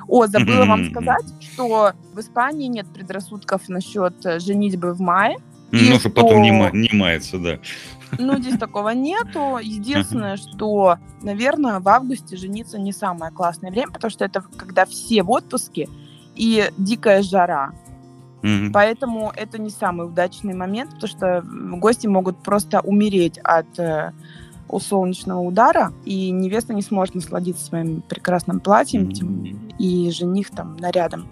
О, забыла вам сказать, что в Испании нет предрассудков насчет э, женитьбы в мае. Ну, что потом не, не мается, да. Ну, здесь такого нету. Единственное, что, наверное, в августе жениться не самое классное время, потому что это когда все в отпуске и дикая жара. Mm-hmm. Поэтому это не самый удачный момент, потому что гости могут просто умереть от э, у солнечного удара, и невеста не сможет насладиться своим прекрасным платьем, mm-hmm. и жених там нарядом.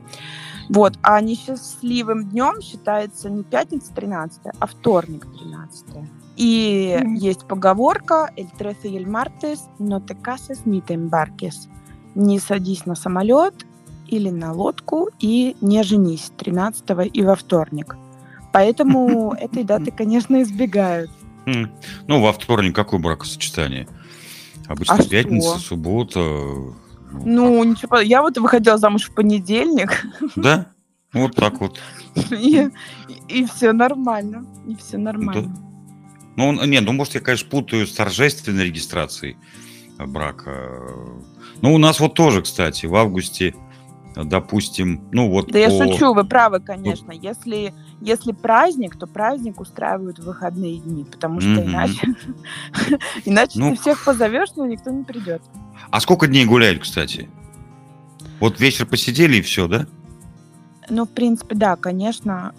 Вот. А несчастливым днем считается не пятница 13, а вторник 13. И mm-hmm. есть поговорка «El trece y el martes no te cases ni te embarques». Не садись на самолет или на лодку и не женись 13 и во вторник. Поэтому *laughs* этой даты, конечно, избегают. Ну, во вторник какое бракосочетание? Обычно а пятница, что? суббота. Ну, ну ничего, я вот выходила замуж в понедельник. Да? Вот так вот. *laughs* И, и все нормально. И все нормально. Да. Ну, нет, ну, может, я, конечно, путаю с торжественной регистрацией брака. Ну, у нас вот тоже, кстати, в августе, допустим, ну вот... Да по... я шучу, вы правы, конечно. Если, если праздник, то праздник устраивают в выходные дни, потому что mm-hmm. иначе, *laughs* иначе ну... ты всех позовешь, но никто не придет. А сколько дней гуляют, кстати? Вот вечер посидели и все, да? Ну, в принципе, да, конечно,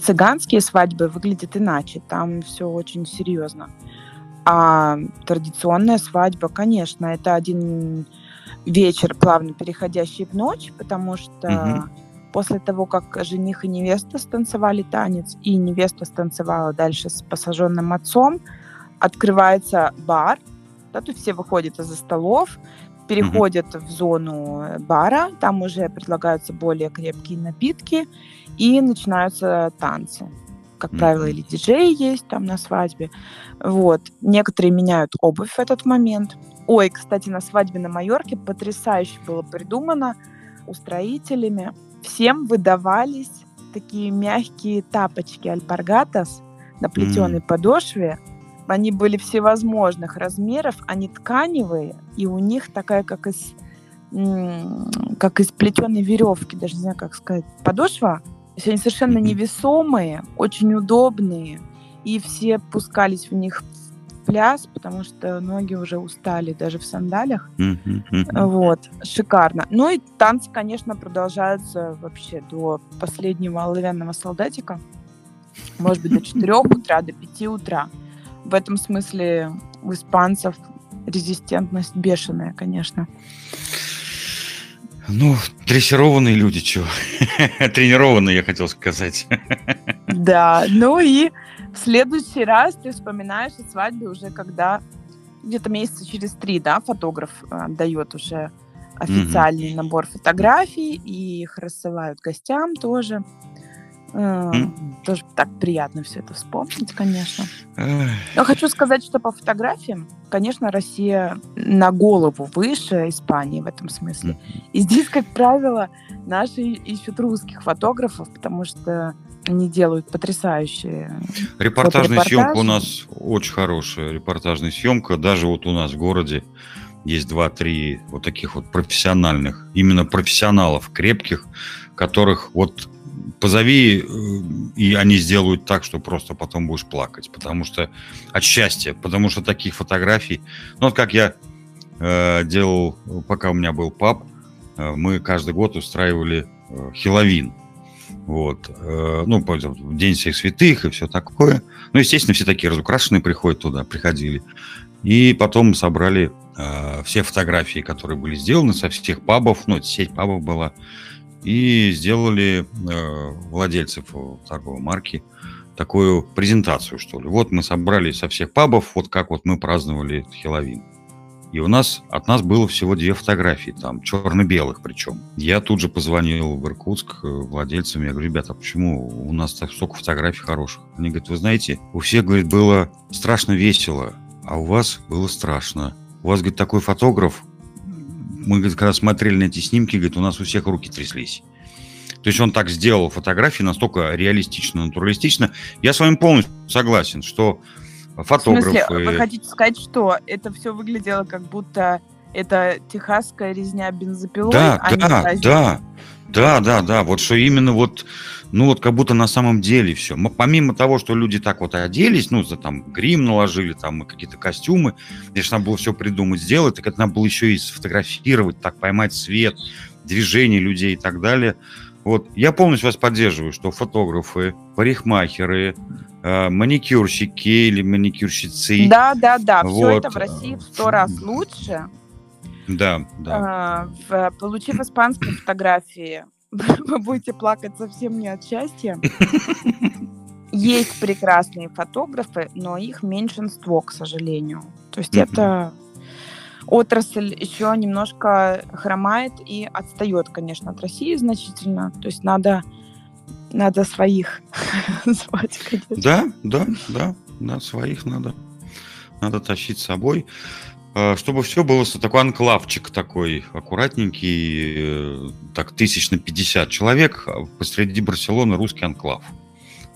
цыганские свадьбы выглядят иначе, там все очень серьезно. А традиционная свадьба, конечно, это один вечер, плавно переходящий в ночь, потому что угу. после того, как жених и невеста станцевали танец, и невеста станцевала дальше с посаженным отцом, открывается бар, да, тут все выходят из-за столов, переходят mm-hmm. в зону э, бара, там уже предлагаются более крепкие напитки, и начинаются танцы. Как mm-hmm. правило, или диджеи есть там на свадьбе. Вот. Некоторые меняют обувь в этот момент. Ой, кстати, на свадьбе на Майорке потрясающе было придумано устроителями. Всем выдавались такие мягкие тапочки альпаргатос на плетеной mm-hmm. подошве, они были всевозможных размеров, они тканевые, и у них такая, как из, как из плетеной веревки, даже не знаю, как сказать, подошва. Есть они совершенно невесомые, очень удобные, и все пускались в них в пляс, потому что ноги уже устали даже в сандалях. Вот, шикарно. Ну и танцы, конечно, продолжаются вообще до последнего оловянного солдатика. Может быть, до *laughs* 4 утра, до 5 утра в этом смысле у испанцев резистентность бешеная, конечно. Ну, дрессированные люди, чего? *laughs* Тренированные, я хотел сказать. Да, ну и в следующий раз ты вспоминаешь о свадьбе уже когда где-то месяца через три, да, фотограф э, дает уже официальный mm-hmm. набор фотографий, и их рассылают гостям тоже. Mm. Тоже так приятно все это вспомнить, конечно. Но хочу сказать, что по фотографиям, конечно, Россия на голову выше Испании в этом смысле. И здесь, как правило, наши ищут русских фотографов, потому что они делают потрясающие Репортажная съемка у нас очень хорошая. Репортажная съемка. Даже вот у нас в городе есть два-три вот таких вот профессиональных, именно профессионалов крепких, которых вот позови, э, и они сделают так, что просто потом будешь плакать, потому что от счастья, потому что таких фотографий, ну вот как я э, делал, пока у меня был пап, э, мы каждый год устраивали э, Хиловин, вот, э, ну, День всех святых и все такое. Ну, естественно, все такие разукрашенные приходят туда, приходили. И потом собрали э, все фотографии, которые были сделаны со всех пабов, ну, сеть пабов была, и сделали э, владельцев торговой марки такую презентацию, что ли. Вот мы собрали со всех пабов, вот как вот мы праздновали Хеловин. И у нас, от нас было всего две фотографии, там, черно-белых причем. Я тут же позвонил в Иркутск э, владельцам, я говорю, ребята, а почему у нас так столько фотографий хороших? Они говорят, вы знаете, у всех, говорит, было страшно весело, а у вас было страшно. У вас, говорит, такой фотограф, мы когда смотрели на эти снимки, говорит, у нас у всех руки тряслись. То есть он так сделал фотографии настолько реалистично, натуралистично. Я с вами полностью согласен, что фотографы... В смысле, вы хотите сказать, что это все выглядело как будто это техасская резня бензопилой? Да, а да, да, да, да, да. Вот что именно вот, ну вот как будто на самом деле все. Помимо того, что люди так вот оделись, ну, за там грим наложили, там какие-то костюмы, конечно, надо было все придумать, сделать, так это надо было еще и сфотографировать, так поймать свет, движение людей и так далее. Вот, я полностью вас поддерживаю, что фотографы, парикмахеры, э, маникюрщики или маникюрщицы. Да, да, да, вот. все это в России в сто раз лучше. Да, да. А, получив испанские фотографии, *laughs* вы будете плакать совсем не от счастья. *laughs* Есть прекрасные фотографы, но их меньшинство, к сожалению. То есть это отрасль еще немножко хромает и отстает, конечно, от России значительно. То есть надо, надо своих *laughs* звать, конечно. Да, да, да, да, своих надо, надо тащить с собой. А, чтобы все было такой анклавчик такой, аккуратненький, э, так, тысяч на 50 человек, а посреди Барселоны русский анклав.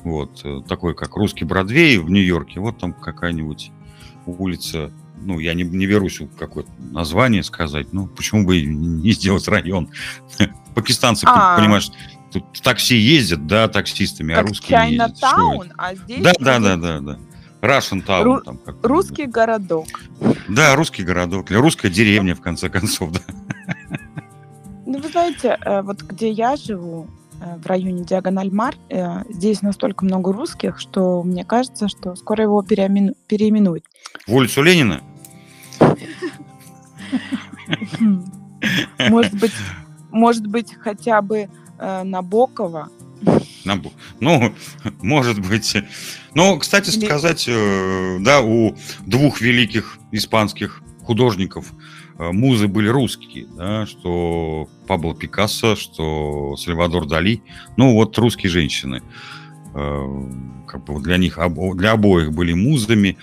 Вот, э, такой, как русский Бродвей в Нью-Йорке, вот там какая-нибудь улица ну, я не, не берусь какое-то название сказать, ну, почему бы не сделать район? *laughs* Пакистанцы, а понимаешь, тут такси ездят, да, таксистами, а русские не ездят. Таун, а здесь... Да, да, да, да, да. Russian Town. Ру- там русский городок. Да, русский городок. Или русская деревня, в конце концов, да. Ну, вы знаете, э, вот где я живу, э, в районе Диагональ-Мар, э, здесь настолько много русских, что мне кажется, что скоро его переимену- переименуют. В улицу Ленина? Может быть, может быть, хотя бы э, Набокова. Набо... Ну, может быть. Ну, кстати сказать, э, да, у двух великих испанских художников э, музы были русские, да, что Пабло Пикассо, что Сальвадор Дали. Ну, вот русские женщины. Э, как бы для них, для обоих были музами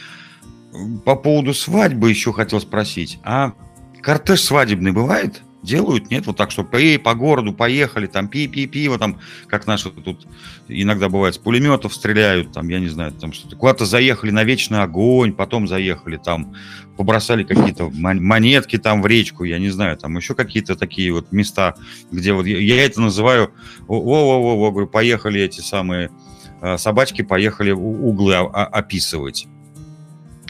по поводу свадьбы еще хотел спросить. А кортеж свадебный бывает? Делают, нет? Вот так, что эй, по городу поехали, там пи-пи, пиво, там, как наши тут иногда бывает, с пулеметов стреляют, там, я не знаю, там что-то. Куда-то заехали на вечный огонь, потом заехали, там, побросали какие-то монетки там в речку, я не знаю, там еще какие-то такие вот места, где вот, я это называю, во-во-во, говорю, поехали эти самые э, собачки, поехали углы описывать.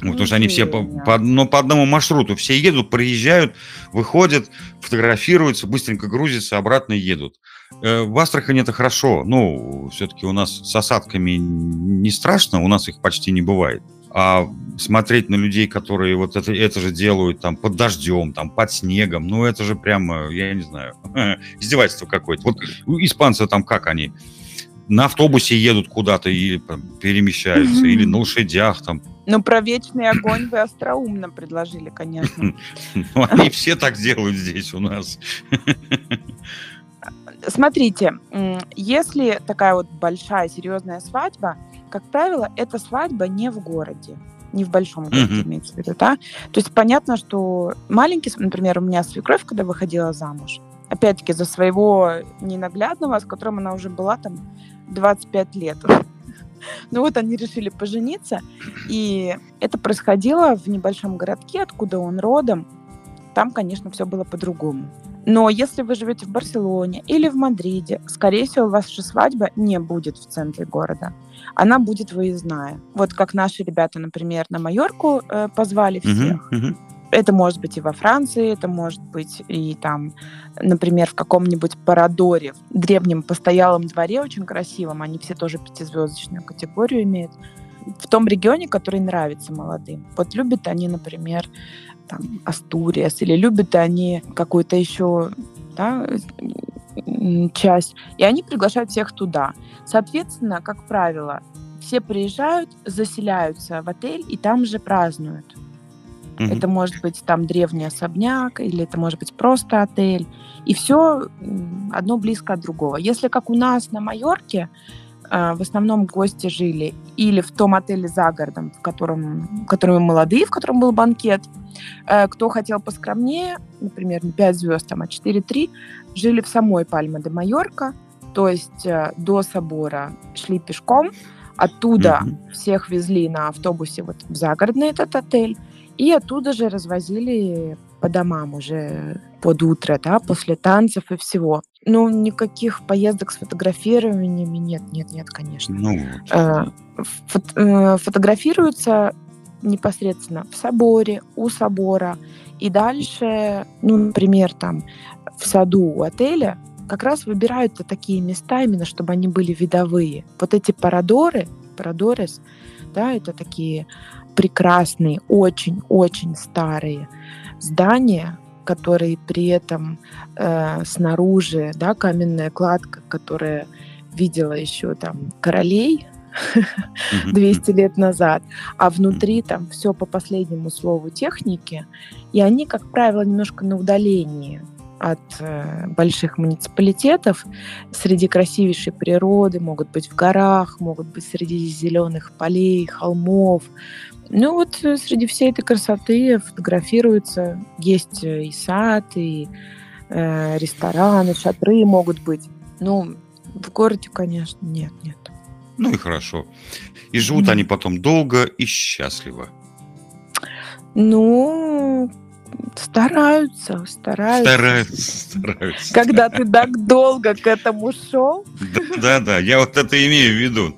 Ну, потому что они все по, по, ну, по одному маршруту все едут, проезжают, выходят, фотографируются, быстренько грузятся, обратно едут. Э, в Астрахани это хорошо. Ну, все-таки у нас с осадками не страшно, у нас их почти не бывает. А смотреть на людей, которые вот это, это же делают там под дождем, там под снегом, ну это же прямо, я не знаю, *laughs* издевательство какое-то. Вот испанцы там как они? На автобусе едут куда-то и перемещаются, mm-hmm. или на лошадях там. Ну, про вечный огонь вы остроумно предложили, конечно. Ну, они все так делают здесь у нас. Смотрите, если такая вот большая, серьезная свадьба, как правило, эта свадьба не в городе не в большом городе имеется в виду, да? То есть понятно, что маленький, например, у меня свекровь, когда выходила замуж, опять-таки за своего ненаглядного, с которым она уже была там 25 лет. *laughs* Ну вот они решили пожениться, и это происходило в небольшом городке, откуда он родом. Там, конечно, все было по-другому. Но если вы живете в Барселоне или в Мадриде, скорее всего, ваша свадьба не будет в центре города. Она будет выездная. Вот как наши ребята, например, на Майорку э, позвали всех. Uh-huh, uh-huh. Это может быть и во Франции, это может быть и там, например, в каком-нибудь Парадоре, древнем постоялом дворе, очень красивом. Они все тоже пятизвездочную категорию имеют. В том регионе, который нравится молодым. Вот любят они, например, там, Астуриас, или любят они какую-то еще да, часть. И они приглашают всех туда. Соответственно, как правило, все приезжают, заселяются в отель и там же празднуют. Mm-hmm. Это может быть там древний особняк, или это может быть просто отель. И все одно близко от другого. Если как у нас на Майорке, э, в основном гости жили или в том отеле за городом, в котором, в котором молодые, в котором был банкет, Э, кто хотел поскромнее, например, не 5 звезд, там, а 4-3, жили в самой Пальма де Майорка, то есть э, до собора шли пешком, оттуда mm-hmm. всех везли на автобусе вот в загородный этот отель, и оттуда же развозили по домам уже под утро, да, после танцев и всего. Ну, никаких поездок с фотографированиями нет, нет, нет, конечно. Ну, э, фото, фотографируются непосредственно в соборе, у собора. И дальше, ну, например, там в саду у отеля как раз выбирают такие места именно, чтобы они были видовые. Вот эти парадоры, парадорес, да, это такие прекрасные, очень-очень старые здания, которые при этом э, снаружи, да, каменная кладка, которая видела еще там королей 200 лет назад, а внутри там все по последнему слову техники, и они, как правило, немножко на удалении от э, больших муниципалитетов, среди красивейшей природы, могут быть в горах, могут быть среди зеленых полей, холмов. Ну вот э, среди всей этой красоты фотографируются, есть э, и сад, и э, рестораны, шатры могут быть. Ну, в городе, конечно, нет, нет. Ну и хорошо. И живут mm. они потом долго и счастливо. Ну, стараются, стараются. Стараются, стараются. Когда ты так долго к этому шел. Да, да, я вот это имею в виду.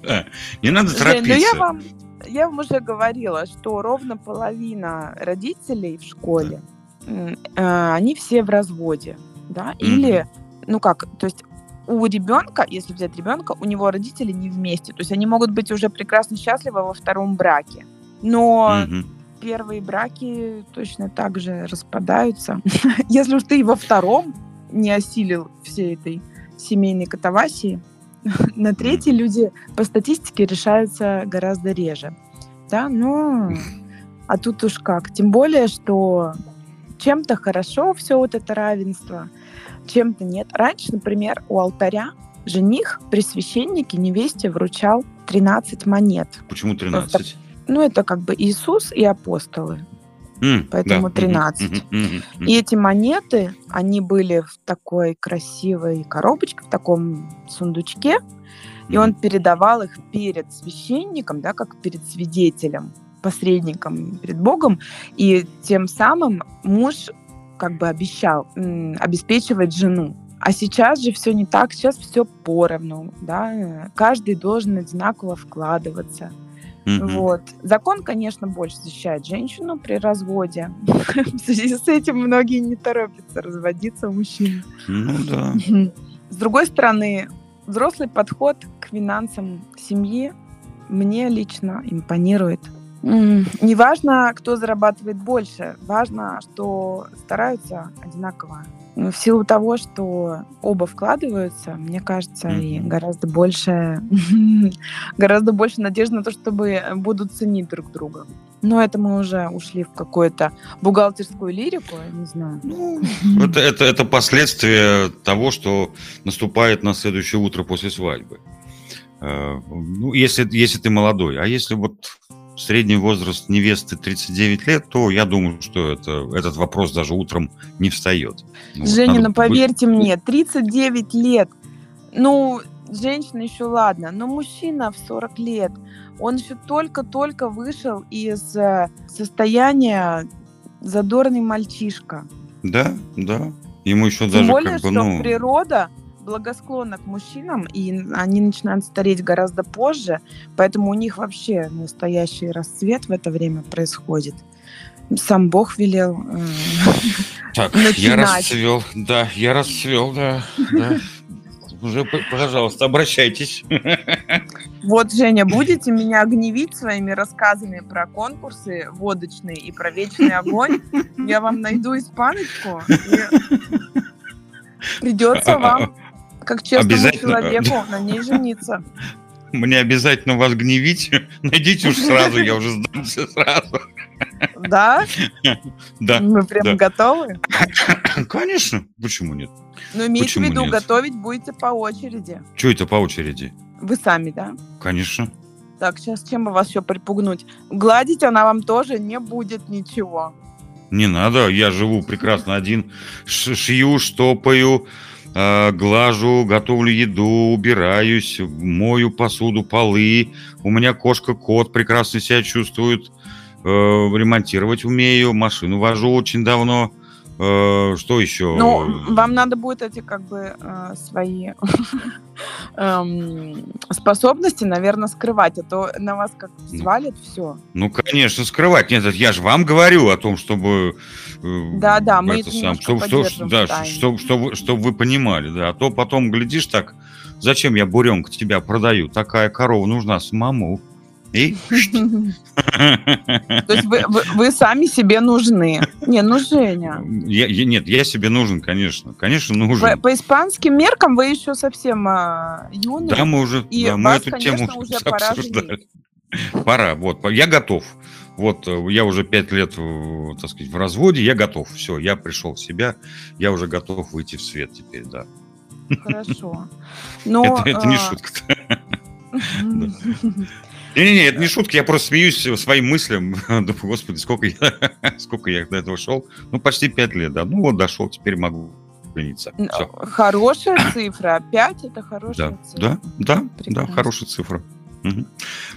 Не надо торопиться. Ну я вам, я вам уже говорила, что ровно половина родителей в школе, э, они все в разводе, да, или, ну как, то есть у ребенка, если взять ребенка, у него родители не вместе. То есть они могут быть уже прекрасно счастливы во втором браке. Но угу. первые браки точно так же распадаются. *laughs* если уж ты во втором не осилил всей этой семейной катавасии, *laughs* на третьей люди по статистике решаются гораздо реже. Да, ну, а тут уж как. Тем более, что чем-то хорошо все вот это равенство – чем-то нет. Раньше, например, у алтаря жених при священнике невесте вручал 13 монет. Почему 13? Просто, ну, это как бы Иисус и апостолы. Mm, Поэтому да. 13. Mm-hmm, mm-hmm, И эти монеты, они были в такой красивой коробочке, в таком сундучке, и он передавал их перед священником, да, как перед свидетелем, посредником перед Богом, и тем самым муж как бы обещал обеспечивать жену. А сейчас же все не так, сейчас все поровну, да, каждый должен одинаково вкладываться. Mm-hmm. Вот. Закон, конечно, больше защищает женщину при разводе. *laughs* В связи с этим многие не торопятся разводиться мужчин. Ну да. *laughs* С другой стороны, взрослый подход к финансам семьи мне лично импонирует. Не важно, кто зарабатывает больше, важно, что стараются одинаково. В силу того, что оба вкладываются, мне кажется, mm-hmm. и гораздо больше, *laughs* гораздо больше надежды на то, чтобы будут ценить друг друга. Но это мы уже ушли в какую-то бухгалтерскую лирику, я не знаю. Ну, это, это, это последствия того, что наступает на следующее утро после свадьбы. Э, ну, если, если ты молодой. А если вот средний возраст невесты 39 лет, то я думаю, что это, этот вопрос даже утром не встает. Ну, Женя, вот, ну поверьте быть... мне, 39 лет, ну, женщина еще ладно, но мужчина в 40 лет, он еще только-только вышел из э, состояния задорный мальчишка. Да, да. Ему еще Тем даже более, как бы, что ну... природа благосклонна к мужчинам, и они начинают стареть гораздо позже, поэтому у них вообще настоящий расцвет в это время происходит. Сам Бог велел э, Так, начинать. я расцвел, да, я расцвел, да, да. Уже, пожалуйста, обращайтесь. Вот, Женя, будете меня гневить своими рассказами про конкурсы водочные и про вечный огонь? Я вам найду испаночку. И придется вам как честному человеку на ней жениться. *laughs* Мне обязательно вас гневить. *laughs* Найдите уж сразу, я уже сдамся сразу. Да? *laughs* Да. Мы прям да. готовы? *coughs* Конечно. Почему нет? Но имейте Почему в виду, нет? готовить будете по очереди. Что это по очереди? Вы сами, да? Конечно. Так, сейчас чем бы вас еще припугнуть? Гладить она вам тоже не будет ничего. Не надо, я живу прекрасно один, шью, штопаю, глажу, готовлю еду, убираюсь, мою посуду, полы. У меня кошка-кот прекрасно себя чувствует, э, ремонтировать умею, машину вожу очень давно. Э, что еще? Ну, вам надо будет эти как бы э, свои *laughs* эм, способности, наверное, скрывать, а то на вас как свалит все. Ну, конечно, скрывать. Нет, я же вам говорю о том, чтобы... э, Да-да, мы это сам, поддержим в да, чтоб- чтобы, чтобы вы понимали, да. А то потом глядишь так, зачем я, Буренка, тебя продаю? Такая корова нужна самому. И... То есть вы, вы- вы сами себе нужны. Не, ну Женя. Я- я- нет, я себе нужен, конечно. Конечно, По, нужен. по испанским меркам вы еще совсем а, юный. Да, мы уже, И да, мы вас, эту конечно, тему уже пора обсуждали. Пора, вот, я готов. Вот, э, я уже пять лет, так сказать, в разводе, я готов. Все, я пришел в себя, я уже готов выйти в свет теперь, да. Хорошо. Но, это, это не а, шутка. *laughs* *laughs* Не-не-не, это не шутка, я просто смеюсь своим мыслям. *laughs* Думаю, Господи, сколько я, *laughs* сколько я до этого шел. Ну, почти пять лет, да. Ну, вот дошел, теперь могу жениться. Ну. Хорошая цифра. Пять это хорошая Да, цифра. да, да, да, хорошая цифра.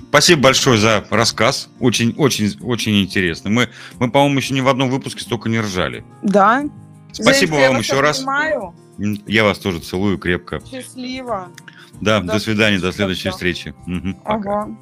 Спасибо большое за рассказ. Очень, очень, очень интересно. Мы, мы, по-моему, еще ни в одном выпуске столько не ржали. Да. Спасибо я вам еще раз. обнимаю. Я вас тоже целую крепко. Счастливо. Да, До до свидания, до следующей встречи. Пока. Ага.